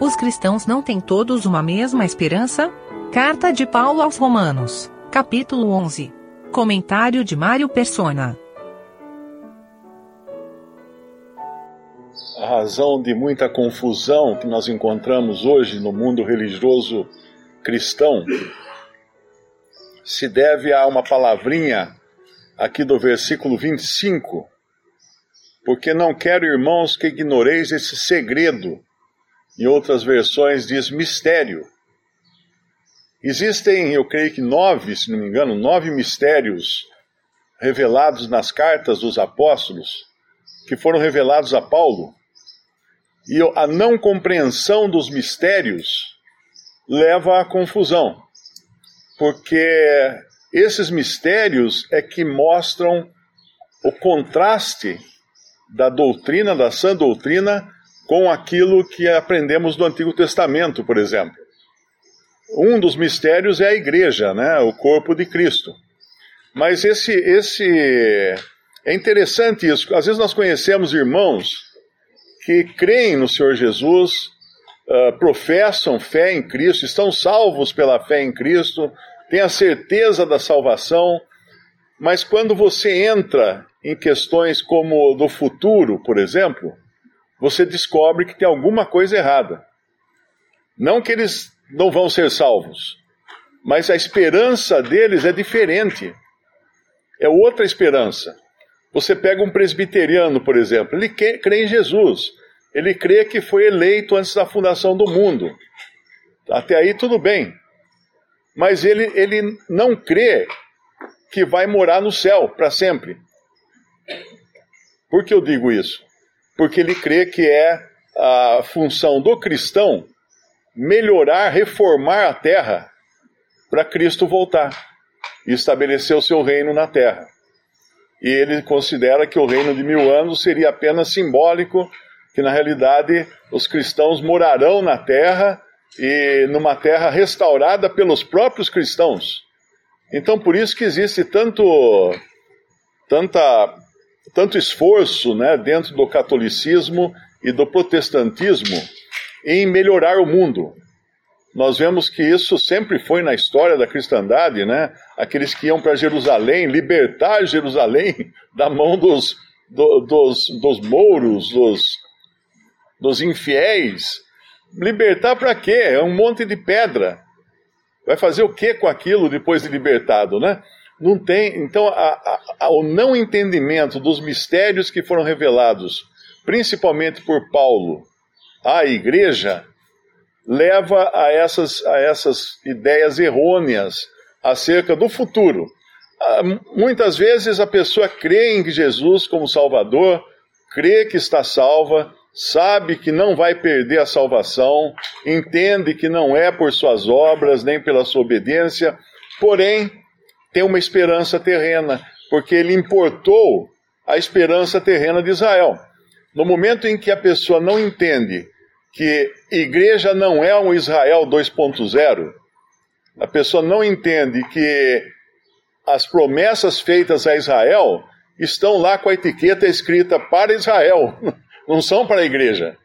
Os cristãos não têm todos uma mesma esperança? Carta de Paulo aos Romanos, capítulo 11. Comentário de Mário Persona. A razão de muita confusão que nós encontramos hoje no mundo religioso cristão se deve a uma palavrinha aqui do versículo 25. Porque não quero, irmãos, que ignoreis esse segredo. Em outras versões diz mistério. Existem, eu creio que nove, se não me engano, nove mistérios revelados nas cartas dos apóstolos, que foram revelados a Paulo. E a não compreensão dos mistérios leva à confusão, porque esses mistérios é que mostram o contraste da doutrina, da sã doutrina, com aquilo que aprendemos do Antigo Testamento, por exemplo. Um dos mistérios é a igreja, né, o corpo de Cristo. Mas esse, esse é interessante isso. Às vezes nós conhecemos irmãos que creem no Senhor Jesus, uh, professam fé em Cristo, estão salvos pela fé em Cristo, têm a certeza da salvação, mas quando você entra em questões como do futuro, por exemplo, você descobre que tem alguma coisa errada. Não que eles não vão ser salvos, mas a esperança deles é diferente. É outra esperança. Você pega um presbiteriano, por exemplo, ele crê em Jesus, ele crê que foi eleito antes da fundação do mundo. Até aí tudo bem. Mas ele, ele não crê que vai morar no céu para sempre. Por que eu digo isso? Porque ele crê que é a função do cristão melhorar, reformar a terra para Cristo voltar e estabelecer o seu reino na terra. E ele considera que o reino de mil anos seria apenas simbólico, que na realidade os cristãos morarão na terra e numa terra restaurada pelos próprios cristãos. Então por isso que existe tanto tanta tanto esforço né, dentro do catolicismo e do protestantismo em melhorar o mundo. Nós vemos que isso sempre foi na história da cristandade, né? Aqueles que iam para Jerusalém, libertar Jerusalém da mão dos, do, dos, dos mouros, dos, dos infiéis. Libertar para quê? É um monte de pedra. Vai fazer o que com aquilo depois de libertado, né? Não tem. Então, a, a, a, o não entendimento dos mistérios que foram revelados, principalmente por Paulo, à igreja, leva a essas, a essas ideias errôneas acerca do futuro. Ah, muitas vezes a pessoa crê em Jesus como Salvador, crê que está salva, sabe que não vai perder a salvação, entende que não é por suas obras nem pela sua obediência, porém tem uma esperança terrena, porque ele importou a esperança terrena de Israel. No momento em que a pessoa não entende que igreja não é um Israel 2.0, a pessoa não entende que as promessas feitas a Israel estão lá com a etiqueta escrita para Israel, não são para a igreja.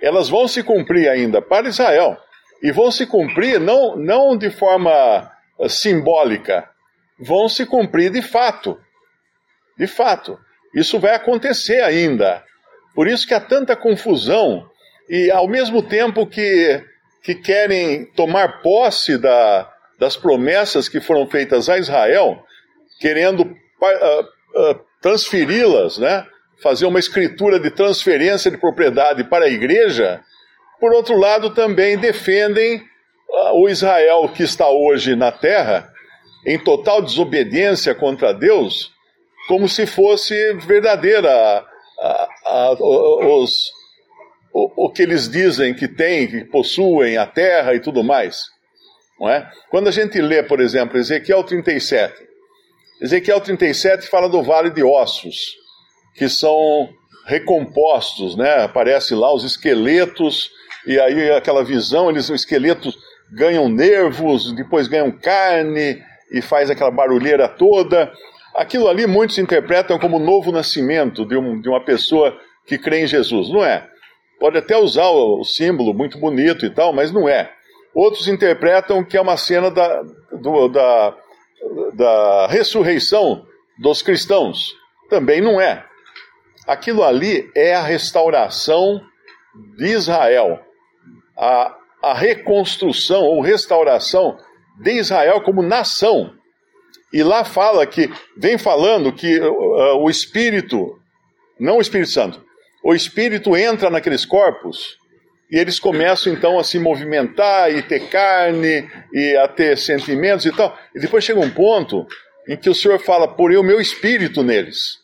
Elas vão se cumprir ainda para Israel. E vão se cumprir não, não de forma simbólica, vão se cumprir de fato. De fato. Isso vai acontecer ainda. Por isso que há tanta confusão e ao mesmo tempo que, que querem tomar posse da, das promessas que foram feitas a Israel, querendo uh, uh, transferi-las, né? fazer uma escritura de transferência de propriedade para a igreja, por outro lado também defendem uh, o Israel que está hoje na terra em total desobediência contra Deus, como se fosse verdadeira a, a, os, o, o que eles dizem que têm, que possuem a terra e tudo mais. Não é? Quando a gente lê, por exemplo, Ezequiel 37, Ezequiel 37 fala do vale de ossos, que são recompostos, né? Aparece lá os esqueletos, e aí aquela visão, eles, os esqueletos ganham nervos, depois ganham carne, e faz aquela barulheira toda. Aquilo ali muitos interpretam como novo nascimento de, um, de uma pessoa que crê em Jesus. Não é. Pode até usar o, o símbolo muito bonito e tal, mas não é. Outros interpretam que é uma cena da, do, da, da ressurreição dos cristãos. Também não é. Aquilo ali é a restauração de Israel, a, a reconstrução ou restauração de Israel como nação. E lá fala que, vem falando que uh, o Espírito, não o Espírito Santo, o Espírito entra naqueles corpos e eles começam então a se movimentar e ter carne e a ter sentimentos e tal. E depois chega um ponto em que o Senhor fala, porém o meu Espírito neles.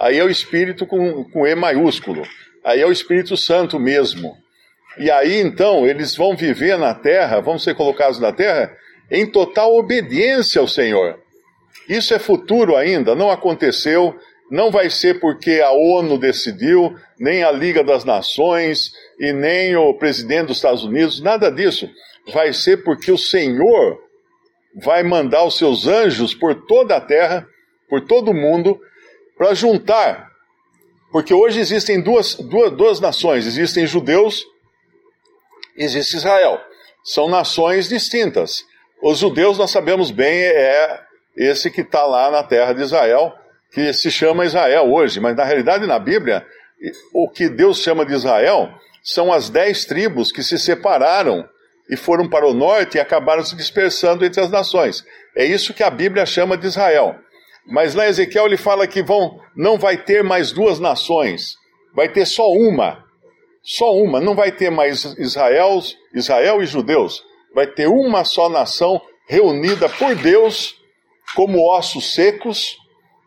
Aí é o Espírito com, com E maiúsculo. Aí é o Espírito Santo mesmo. E aí então eles vão viver na terra, vão ser colocados na terra em total obediência ao Senhor. Isso é futuro ainda, não aconteceu, não vai ser porque a ONU decidiu, nem a Liga das Nações e nem o presidente dos Estados Unidos, nada disso. Vai ser porque o Senhor vai mandar os seus anjos por toda a terra, por todo o mundo, para juntar. Porque hoje existem duas, duas, duas nações: existem judeus, existe Israel. São nações distintas. Os judeus, nós sabemos bem, é esse que está lá na terra de Israel, que se chama Israel hoje, mas na realidade na Bíblia, o que Deus chama de Israel são as dez tribos que se separaram e foram para o norte e acabaram se dispersando entre as nações. É isso que a Bíblia chama de Israel. Mas lá Ezequiel ele fala que vão, não vai ter mais duas nações, vai ter só uma. Só uma, não vai ter mais Israel, Israel e judeus. Vai ter uma só nação reunida por Deus como ossos secos,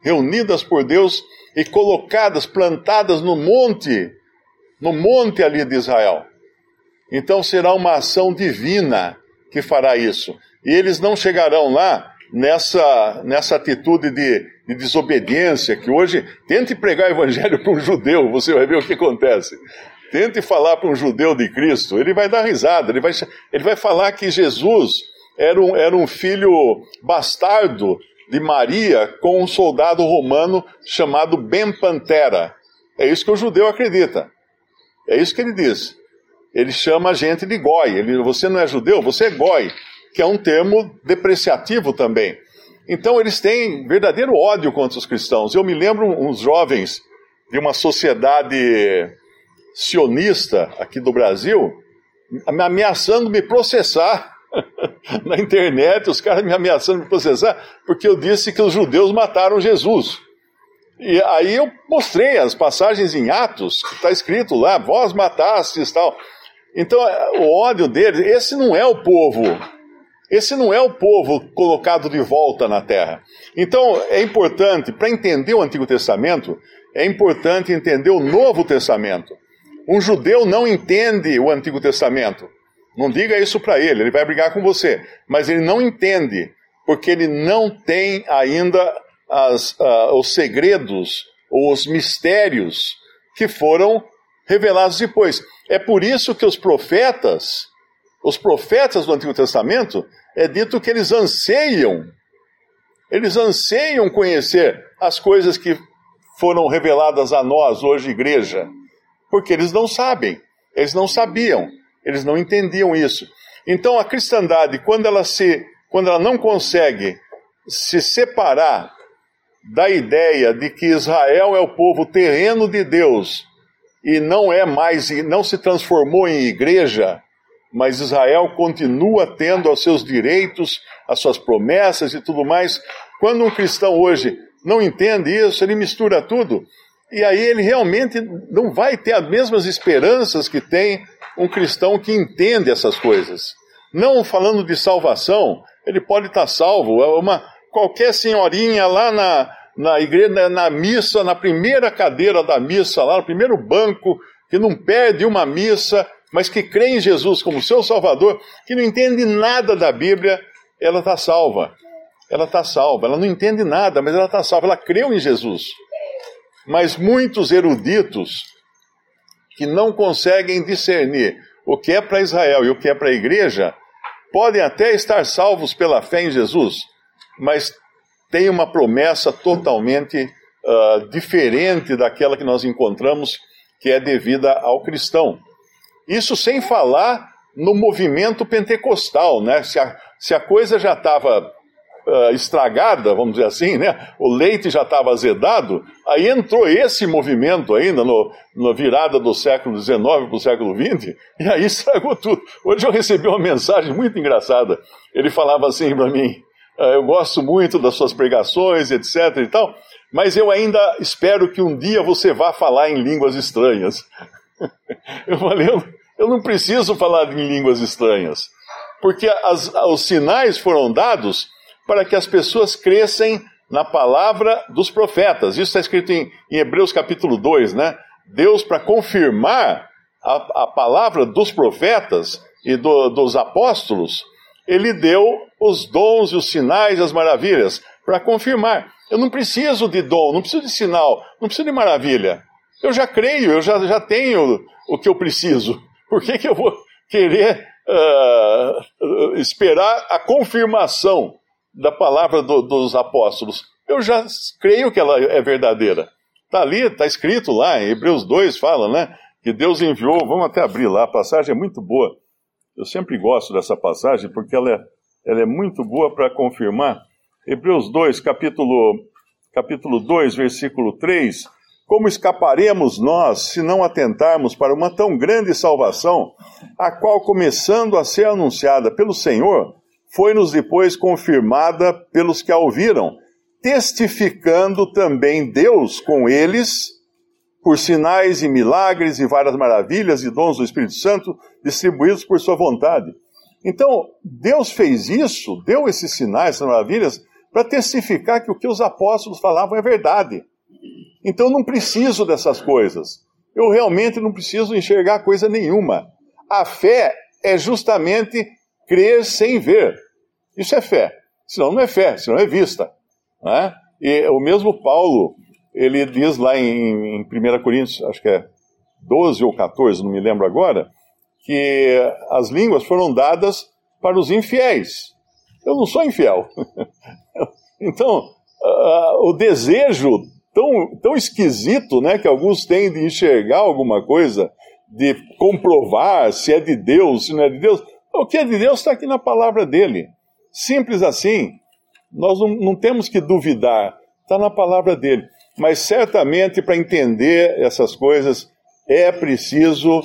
reunidas por Deus e colocadas, plantadas no monte, no monte ali de Israel. Então será uma ação divina que fará isso. E eles não chegarão lá nessa, nessa atitude de, de desobediência, que hoje, tente pregar o evangelho para um judeu, você vai ver o que acontece. Tente falar para um judeu de Cristo, ele vai dar risada, ele vai, ele vai falar que Jesus era um, era um filho bastardo de Maria com um soldado romano chamado Ben Pantera. É isso que o judeu acredita. É isso que ele diz. Ele chama a gente de goi. Ele, você não é judeu, você é goi, que é um termo depreciativo também. Então eles têm verdadeiro ódio contra os cristãos. Eu me lembro uns jovens de uma sociedade sionista aqui do Brasil ameaçando me processar na internet, os caras me ameaçando me processar, porque eu disse que os judeus mataram Jesus. E aí eu mostrei as passagens em Atos, que está escrito lá, vós matastes tal. Então, o ódio deles, esse não é o povo. Esse não é o povo colocado de volta na terra. Então, é importante, para entender o Antigo Testamento, é importante entender o Novo Testamento. Um judeu não entende o Antigo Testamento. Não diga isso para ele, ele vai brigar com você. Mas ele não entende, porque ele não tem ainda as, uh, os segredos ou os mistérios que foram revelados depois. É por isso que os profetas, os profetas do Antigo Testamento, é dito que eles anseiam, eles anseiam conhecer as coisas que foram reveladas a nós, hoje, igreja, porque eles não sabem, eles não sabiam. Eles não entendiam isso. Então a cristandade, quando ela se, quando ela não consegue se separar da ideia de que Israel é o povo terreno de Deus e não é mais, não se transformou em igreja, mas Israel continua tendo os seus direitos, as suas promessas e tudo mais. Quando um cristão hoje não entende isso, ele mistura tudo, e aí ele realmente não vai ter as mesmas esperanças que tem um cristão que entende essas coisas. Não falando de salvação, ele pode estar salvo. É uma, qualquer senhorinha lá na, na igreja, na missa, na primeira cadeira da missa, lá no primeiro banco, que não perde uma missa, mas que crê em Jesus como seu Salvador, que não entende nada da Bíblia, ela está salva. Ela está salva. Ela não entende nada, mas ela está salva. Ela creu em Jesus. Mas muitos eruditos que não conseguem discernir o que é para Israel e o que é para a igreja, podem até estar salvos pela fé em Jesus, mas tem uma promessa totalmente uh, diferente daquela que nós encontramos, que é devida ao cristão. Isso sem falar no movimento pentecostal, né? Se a, se a coisa já estava uh, estragada, vamos dizer assim, né? O leite já estava azedado, aí entrou esse movimento ainda no, na virada do século XIX para o século XX, e aí estragou tudo. Hoje eu recebi uma mensagem muito engraçada. Ele falava assim para mim: uh, eu gosto muito das suas pregações, etc. e tal, mas eu ainda espero que um dia você vá falar em línguas estranhas. eu falei, eu, não preciso falar em línguas estranhas, porque as, os sinais foram dados para que as pessoas crescem na palavra dos profetas. Isso está escrito em, em Hebreus capítulo 2, né? Deus, para confirmar a, a, palavra dos profetas e do, dos apóstolos, ele deu os dons, os sinais, as maravilhas, para confirmar. Eu não preciso de dom, não preciso de sinal, não preciso de maravilha. Eu já creio, eu já, já tenho o que eu preciso. Por que, que eu vou querer uh, esperar a confirmação da palavra do, dos apóstolos. Eu já creio que ela é verdadeira. Está ali, está escrito lá, em Hebreus 2 fala, né? Que Deus enviou, vamos até abrir lá, a passagem é muito boa. Eu sempre gosto dessa passagem porque ela é, ela é muito boa para confirmar. Hebreus 2, capítulo, capítulo 2, versículo 3. Como escaparemos nós se não atentarmos para uma tão grande salvação, a qual, começando a ser anunciada pelo Senhor, foi-nos depois confirmada pelos que a ouviram, testificando também Deus com eles, por sinais e milagres e várias maravilhas e dons do Espírito Santo distribuídos por sua vontade. Então, Deus fez isso, deu esses sinais, essas maravilhas, para testificar que o que os apóstolos falavam é verdade. Então, não preciso dessas coisas. Eu realmente não preciso enxergar coisa nenhuma. A fé é justamente crer sem ver. Isso é fé. Senão não é fé, senão é vista. Né? E o mesmo Paulo, ele diz lá em, em 1 Coríntios, acho que é 12 ou 14, não me lembro agora, que as línguas foram dadas para os infiéis. Eu não sou infiel. então, uh, o desejo tão, tão esquisito né, que alguns têm de enxergar alguma coisa, de comprovar se é de Deus, se não é de Deus, o que é de Deus está aqui na palavra dele. Simples assim. Nós não, não temos que duvidar. Está na palavra dele. Mas certamente para entender essas coisas é preciso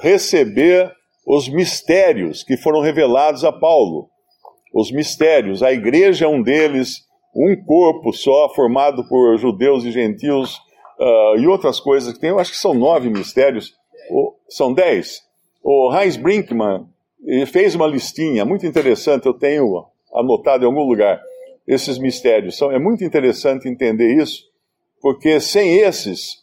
receber os mistérios que foram revelados a Paulo. Os mistérios. A igreja é um deles, um corpo só, formado por judeus e gentios uh, e outras coisas que tem. Eu acho que são nove mistérios. são dez. O Heinz Brinkman ele fez uma listinha muito interessante, eu tenho anotado em algum lugar esses mistérios. São, é muito interessante entender isso, porque sem esses,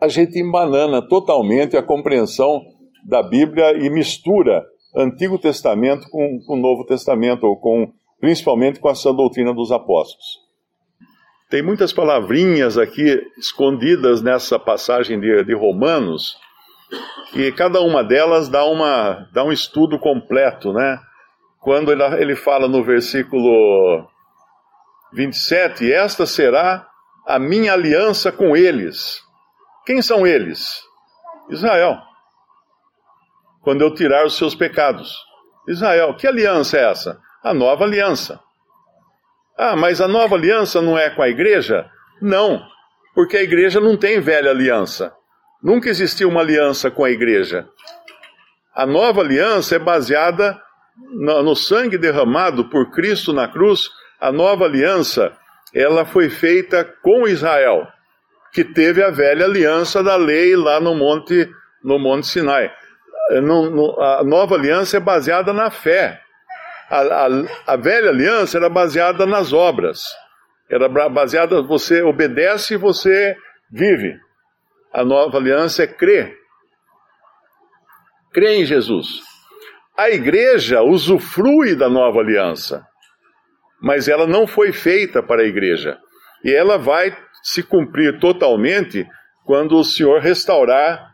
a gente embanana totalmente a compreensão da Bíblia e mistura Antigo Testamento com, com o Novo Testamento, ou com, principalmente com a sã doutrina dos apóstolos. Tem muitas palavrinhas aqui escondidas nessa passagem de, de Romanos e cada uma delas dá, uma, dá um estudo completo, né? Quando ele, fala no versículo 27, esta será a minha aliança com eles. Quem são eles? Israel. Quando eu tirar os seus pecados. Israel, que aliança é essa? A nova aliança. Ah, mas a nova aliança não é com a igreja? Não, porque a igreja não tem velha aliança. Nunca existiu uma aliança com a igreja. A nova aliança é baseada no sangue derramado por Cristo na cruz. A nova aliança, ela foi feita com Israel, que teve a velha aliança da lei lá no monte, no monte Sinai. a nova aliança é baseada na fé. A, a, a velha aliança era baseada nas obras. Era baseada, você obedece e você vive a nova aliança é crer. Crer em Jesus. A igreja usufrui da nova aliança, mas ela não foi feita para a igreja. E ela vai se cumprir totalmente quando o Senhor restaurar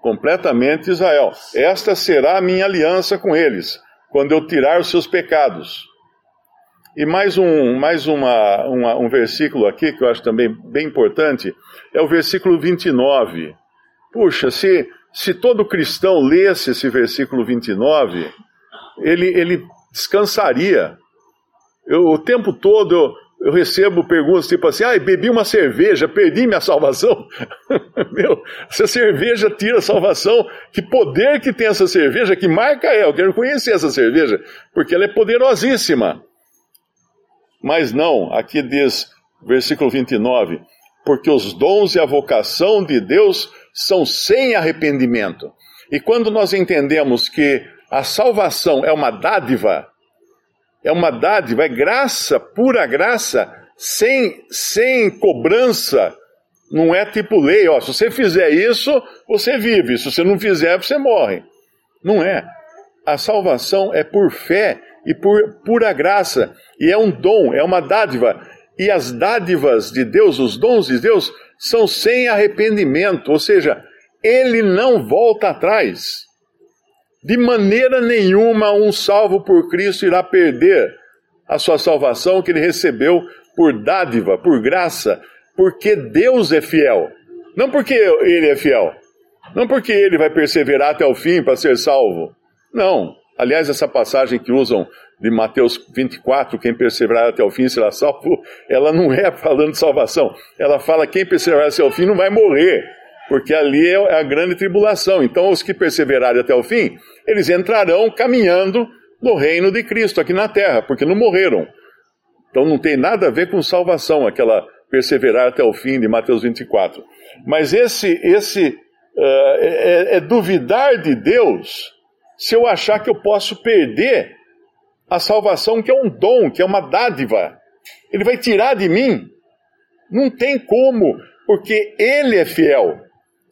completamente Israel. Esta será a minha aliança com eles, quando eu tirar os seus pecados. E mais um, mais uma, uma, um versículo aqui que eu acho também bem importante, é o versículo 29. Puxa, se, se todo cristão lesse esse versículo 29, ele, ele descansaria. Eu, o tempo todo eu, eu recebo perguntas tipo assim: ah, bebi uma cerveja, perdi minha salvação. Meu, se a cerveja tira a salvação, que poder que tem essa cerveja, que marca é? Eu quero conhecer essa cerveja, porque ela é poderosíssima. Mas não, aqui diz, versículo 29, porque os dons e a vocação de Deus são sem arrependimento. E quando nós entendemos que a salvação é uma dádiva, é uma dádiva, é graça, pura graça, sem, sem cobrança. Não é tipo lei, ó, se você fizer isso, você vive, se você não fizer, você morre. Não é. A salvação é por fé e por pura graça, e é um dom, é uma dádiva. E as dádivas de Deus, os dons de Deus, são sem arrependimento, ou seja, ele não volta atrás. De maneira nenhuma um salvo por Cristo irá perder a sua salvação que ele recebeu por dádiva, por graça, porque Deus é fiel. Não porque ele é fiel. Não porque ele vai perseverar até o fim para ser salvo. Não. Aliás, essa passagem que usam de Mateus 24, quem perseverar até o fim será salvo, ela não é falando de salvação. Ela fala quem perseverar até o fim não vai morrer porque ali é a grande tribulação. Então, os que perseverarem até o fim, eles entrarão caminhando no reino de Cristo aqui na terra, porque não morreram. Então, não tem nada a ver com salvação, aquela perseverar até o fim de Mateus 24. Mas esse, esse uh, é, é duvidar de Deus se eu achar que eu posso perder a salvação, que é um dom, que é uma dádiva. Ele vai tirar de mim. Não tem como, porque Ele é fiel.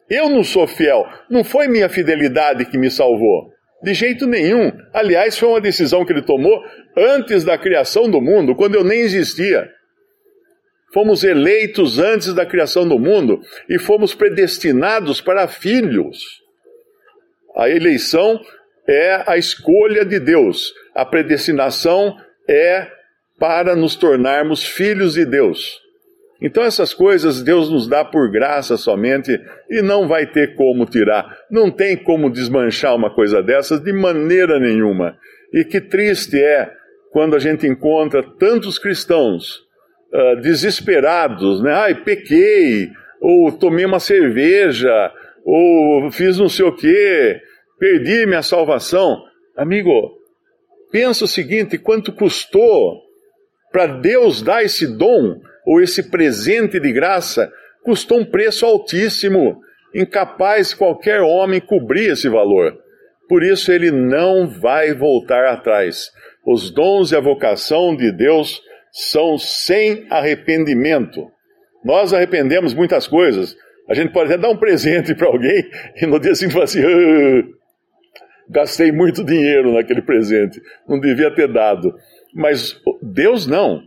Eu não sou fiel. Não foi minha fidelidade que me salvou. De jeito nenhum. Aliás, foi uma decisão que ele tomou antes da criação do mundo, quando eu nem existia. Fomos eleitos antes da criação do mundo e fomos predestinados para filhos. A eleição é a escolha de Deus. A predestinação é para nos tornarmos filhos de Deus. Então essas coisas Deus nos dá por graça somente e não vai ter como tirar. Não tem como desmanchar uma coisa dessas de maneira nenhuma. E que triste é quando a gente encontra tantos cristãos uh, desesperados, né? Ai, pequei, ou tomei uma cerveja, ou fiz não sei o quê, perdi minha salvação. Amigo, pensa o seguinte: quanto custou para Deus dar esse dom? ou esse presente de graça custou um preço altíssimo, incapaz qualquer homem cobrir esse valor. Por isso ele não vai voltar atrás. Os dons e a vocação de Deus são sem arrependimento. Nós arrependemos muitas coisas. A gente pode até dar um presente para alguém e no dia seguinte falar assim: ah, gastei muito dinheiro naquele presente, não devia ter dado. Mas Deus não.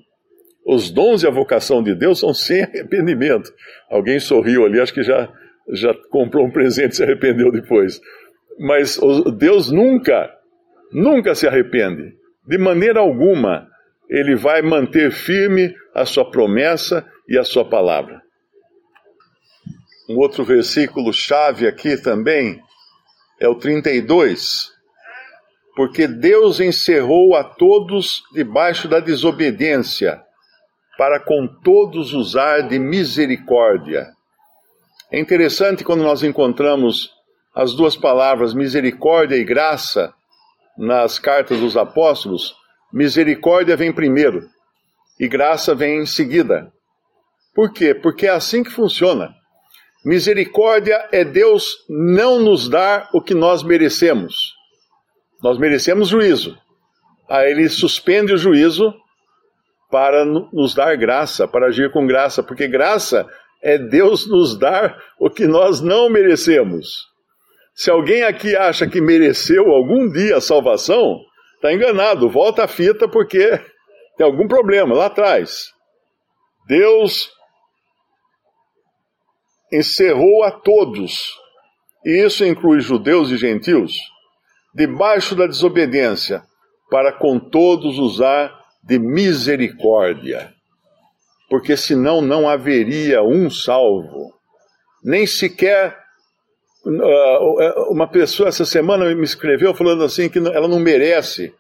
Os dons e a vocação de Deus são sem arrependimento. Alguém sorriu ali, acho que já, já comprou um presente e se arrependeu depois. Mas Deus nunca, nunca se arrepende. De maneira alguma, ele vai manter firme a sua promessa e a sua palavra. Um outro versículo chave aqui também é o 32. Porque Deus encerrou a todos debaixo da desobediência para com todos usar de misericórdia. É interessante quando nós encontramos as duas palavras misericórdia e graça nas cartas dos apóstolos, misericórdia vem primeiro e graça vem em seguida. Por quê? Porque é assim que funciona. Misericórdia é Deus não nos dar o que nós merecemos. Nós merecemos juízo. Aí ele suspende o juízo para nos dar graça, para agir com graça, porque graça é Deus nos dar o que nós não merecemos. Se alguém aqui acha que mereceu algum dia a salvação, está enganado, volta a fita porque tem algum problema lá atrás. Deus encerrou a todos, e isso inclui judeus e gentios, debaixo da desobediência, para com todos usar de misericórdia, porque senão não haveria um salvo, nem sequer uh, uma pessoa essa semana me escreveu falando assim que ela não merece,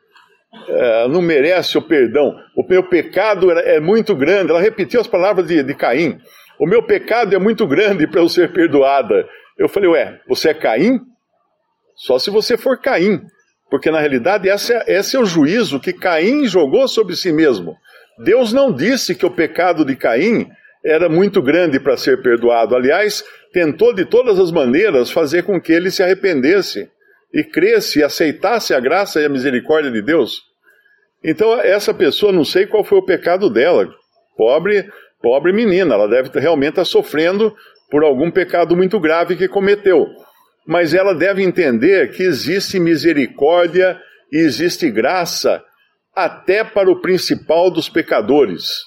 uh, não merece o perdão. O meu pecado é muito grande. Ela repetiu as palavras de, de Caim. O meu pecado é muito grande para eu ser perdoada. Eu falei, ué, você é Caim? Só se você for Caim. Porque na realidade esse é, esse é o juízo que Caim jogou sobre si mesmo. Deus não disse que o pecado de Caim era muito grande para ser perdoado. Aliás, tentou de todas as maneiras fazer com que ele se arrependesse e cresce e aceitasse a graça e a misericórdia de Deus. Então, essa pessoa, não sei qual foi o pecado dela. Pobre, pobre menina, ela deve realmente estar sofrendo por algum pecado muito grave que cometeu. Mas ela deve entender que existe misericórdia e existe graça até para o principal dos pecadores.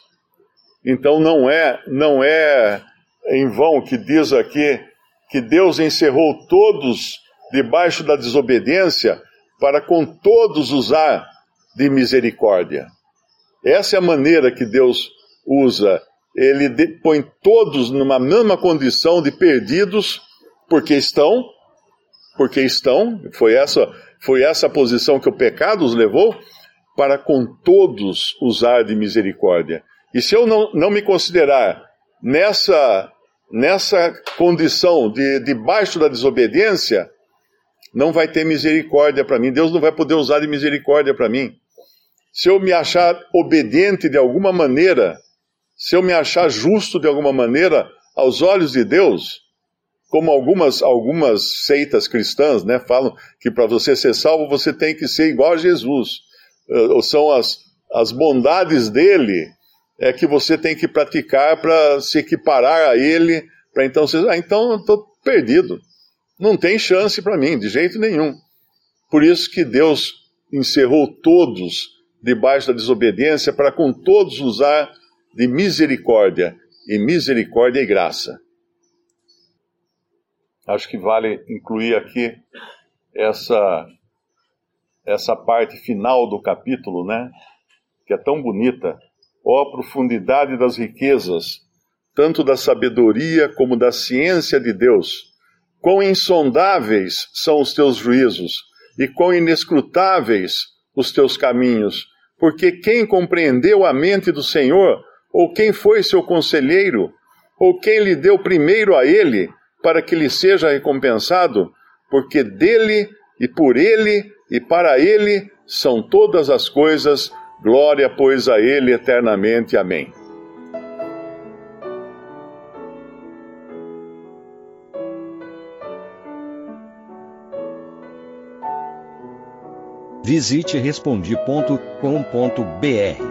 Então não é, não é em vão que diz aqui que Deus encerrou todos debaixo da desobediência para com todos usar de misericórdia. Essa é a maneira que Deus usa. Ele põe todos numa mesma condição de perdidos, porque estão, porque estão, foi essa, foi essa posição que o pecado os levou, para com todos usar de misericórdia. E se eu não, não me considerar nessa, nessa condição de debaixo da desobediência, não vai ter misericórdia para mim. Deus não vai poder usar de misericórdia para mim. Se eu me achar obediente de alguma maneira, se eu me achar justo de alguma maneira aos olhos de Deus, como algumas, algumas seitas cristãs né, falam que para você ser salvo você tem que ser igual a Jesus. Uh, são as, as bondades dele é que você tem que praticar para se equiparar a ele, para então você, ah, então eu estou perdido. Não tem chance para mim, de jeito nenhum. Por isso que Deus encerrou todos debaixo da desobediência, para com todos usar de misericórdia, e misericórdia e graça. Acho que vale incluir aqui essa essa parte final do capítulo, né? Que é tão bonita Ó profundidade das riquezas, tanto da sabedoria como da ciência de Deus! Quão insondáveis são os teus juízos, e quão inescrutáveis os teus caminhos! Porque quem compreendeu a mente do Senhor, ou quem foi seu conselheiro, ou quem lhe deu primeiro a ele, para que lhe seja recompensado? Porque dele e por ele e para ele são todas as coisas Glória, pois, a Ele eternamente. Amém. Visite respondi.com.br.